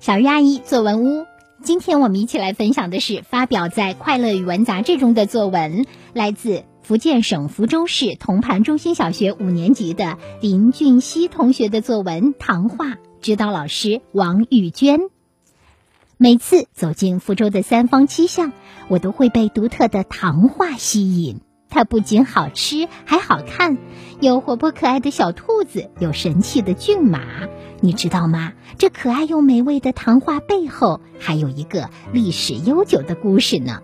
小鱼阿姨作文屋，今天我们一起来分享的是发表在《快乐语文》杂志中的作文，来自福建省福州市铜盘中心小学五年级的林俊熙同学的作文《唐画》，指导老师王玉娟。每次走进福州的三坊七巷，我都会被独特的糖画吸引。它不仅好吃，还好看，有活泼可爱的小兔子，有神气的骏马。你知道吗？这可爱又美味的糖画背后，还有一个历史悠久的故事呢。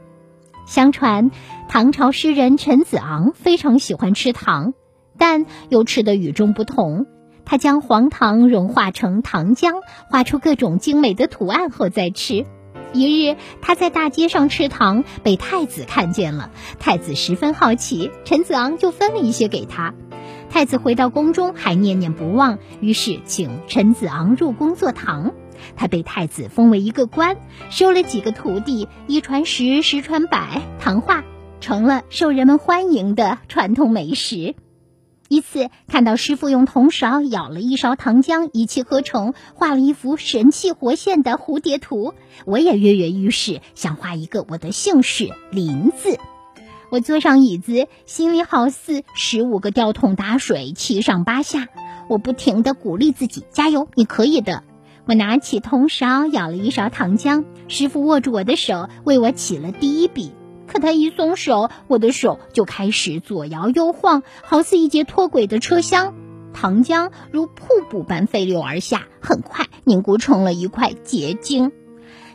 相传，唐朝诗人陈子昂非常喜欢吃糖，但又吃得与众不同。他将黄糖融化成糖浆，画出各种精美的图案后再吃。一日，他在大街上吃糖，被太子看见了。太子十分好奇，陈子昂就分了一些给他。太子回到宫中还念念不忘，于是请陈子昂入宫做堂。他被太子封为一个官，收了几个徒弟，一传十，十传百，糖画成了受人们欢迎的传统美食。一次看到师傅用铜勺舀了一勺糖浆，一气呵成，画了一幅神气活现的蝴蝶图。我也跃跃欲试，想画一个我的姓氏“林”字。我坐上椅子，心里好似十五个吊桶打水，七上八下。我不停地鼓励自己：“加油，你可以的！”我拿起铜勺舀了一勺糖浆，师傅握住我的手，为我起了第一笔。可他一松手，我的手就开始左摇右晃，好似一节脱轨的车厢。糖浆如瀑布般飞流而下，很快凝固成了一块结晶。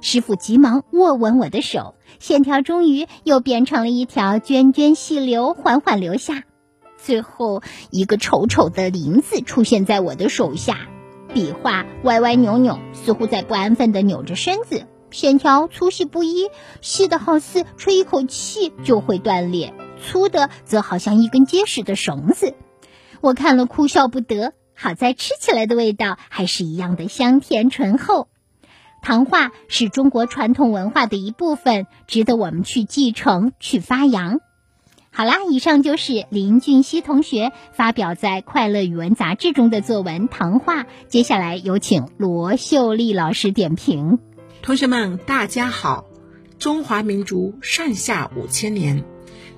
师傅急忙握稳我的手，线条终于又变成了一条涓涓细流，缓缓流下。最后一个丑丑的“林”字出现在我的手下，笔画歪歪扭扭，似乎在不安分地扭着身子。线条粗细不一，细的好似吹一口气就会断裂，粗的则好像一根结实的绳子。我看了哭笑不得。好在吃起来的味道还是一样的香甜醇厚。糖画是中国传统文化的一部分，值得我们去继承、去发扬。好啦，以上就是林俊熙同学发表在《快乐语文》杂志中的作文《糖画》。接下来有请罗秀丽老师点评。同学们，大家好！中华民族上下五千年，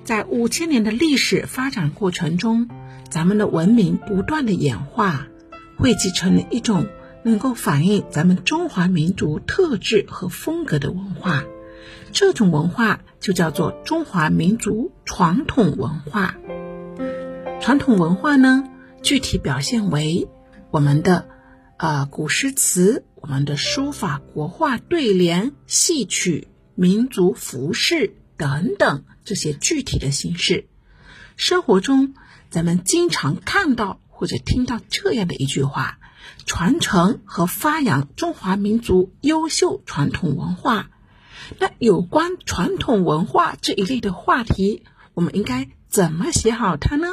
在五千年的历史发展过程中，咱们的文明不断的演化，汇集成了一种能够反映咱们中华民族特质和风格的文化。这种文化就叫做中华民族传统文化。传统文化呢，具体表现为我们的啊古诗词。我们的书法、国画、对联、戏曲、民族服饰等等这些具体的形式，生活中咱们经常看到或者听到这样的一句话：传承和发扬中华民族优秀传统文化。那有关传统文化这一类的话题，我们应该怎么写好它呢？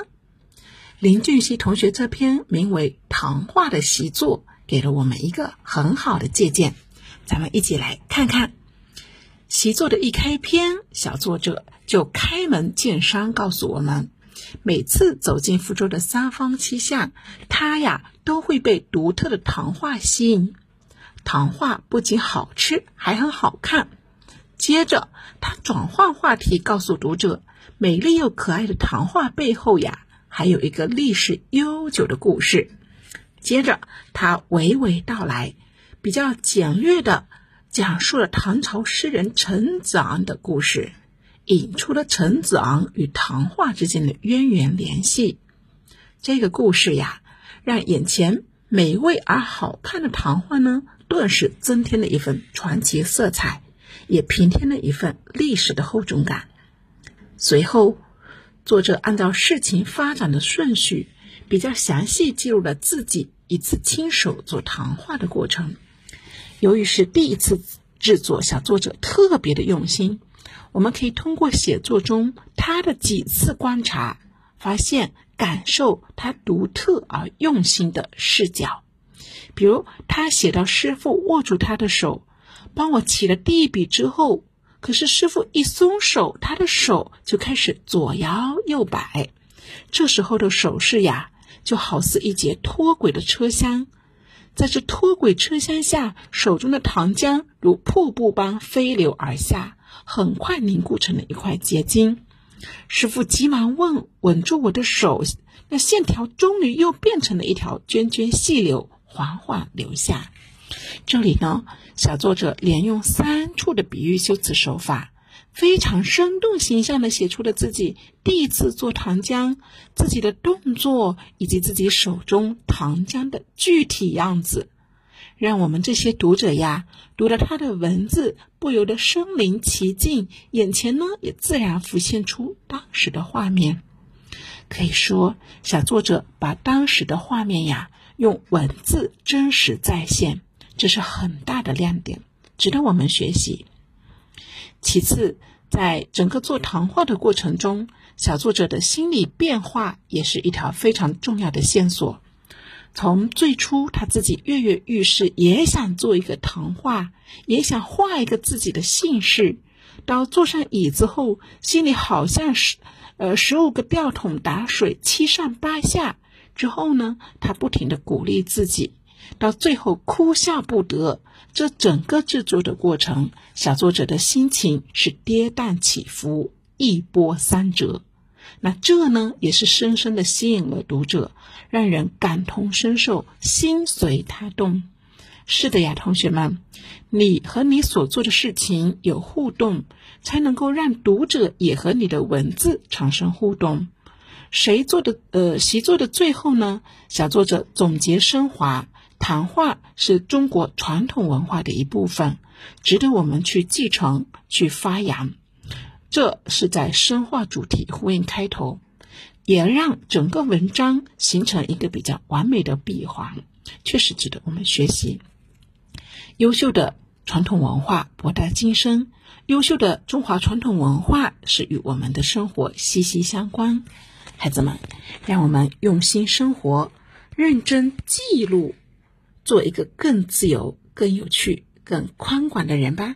林俊熙同学这篇名为《唐画》的习作。给了我们一个很好的借鉴，咱们一起来看看习作的一开篇，小作者就开门见山告诉我们：每次走进福州的三坊七巷，他呀都会被独特的糖画吸引。糖画不仅好吃，还很好看。接着，他转换话题，告诉读者：美丽又可爱的糖画背后呀，还有一个历史悠久的故事。接着，他娓娓道来，比较简略的讲述了唐朝诗人陈子昂的故事，引出了陈子昂与唐画之间的渊源联系。这个故事呀，让眼前美味而好看的唐画呢，顿时增添了一份传奇色彩，也平添了一份历史的厚重感。随后，作者按照事情发展的顺序。比较详细记录了自己一次亲手做唐画的过程。由于是第一次制作，小作者特别的用心。我们可以通过写作中他的几次观察，发现感受他独特而用心的视角。比如，他写到师傅握住他的手，帮我起了第一笔之后，可是师傅一松手，他的手就开始左摇右摆。这时候的手势呀。就好似一节脱轨的车厢，在这脱轨车厢下，手中的糖浆如瀑布般飞流而下，很快凝固成了一块结晶。师傅急忙问：“稳住我的手。”那线条终于又变成了一条涓涓细流，缓缓流下。这里呢，小作者连用三处的比喻修辞手法。非常生动形象地写出了自己第一次做糖浆、自己的动作以及自己手中糖浆的具体样子，让我们这些读者呀，读了他的文字，不由得身临其境，眼前呢也自然浮现出当时的画面。可以说，小作者把当时的画面呀，用文字真实再现，这是很大的亮点，值得我们学习。其次，在整个做糖画的过程中，小作者的心理变化也是一条非常重要的线索。从最初他自己跃跃欲试，也想做一个糖画，也想画一个自己的姓氏，到坐上椅子后，心里好像是呃十五个吊桶打水七上八下。之后呢，他不停的鼓励自己。到最后哭笑不得，这整个制作的过程，小作者的心情是跌宕起伏，一波三折。那这呢，也是深深的吸引了读者，让人感同身受，心随他动。是的呀，同学们，你和你所做的事情有互动，才能够让读者也和你的文字产生互动。谁做的？呃，习作的最后呢，小作者总结升华。谈话是中国传统文化的一部分，值得我们去继承、去发扬。这是在深化主题、呼应开头，也让整个文章形成一个比较完美的闭环，确实值得我们学习。优秀的传统文化博大精深，优秀的中华传统文化是与我们的生活息息相关。孩子们，让我们用心生活，认真记录。做一个更自由、更有趣、更宽广的人吧。